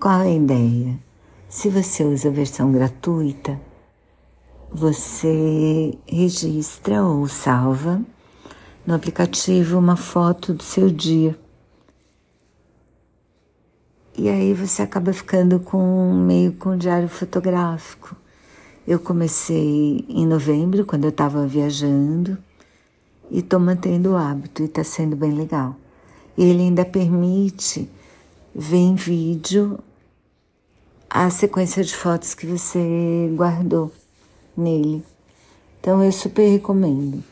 Qual a ideia? Se você usa a versão gratuita, você registra ou salva no aplicativo uma foto do seu dia. E aí você acaba ficando com meio com um diário fotográfico. Eu comecei em novembro, quando eu estava viajando, e estou mantendo o hábito e está sendo bem legal. E ele ainda permite ver em vídeo a sequência de fotos que você guardou nele. Então eu super recomendo.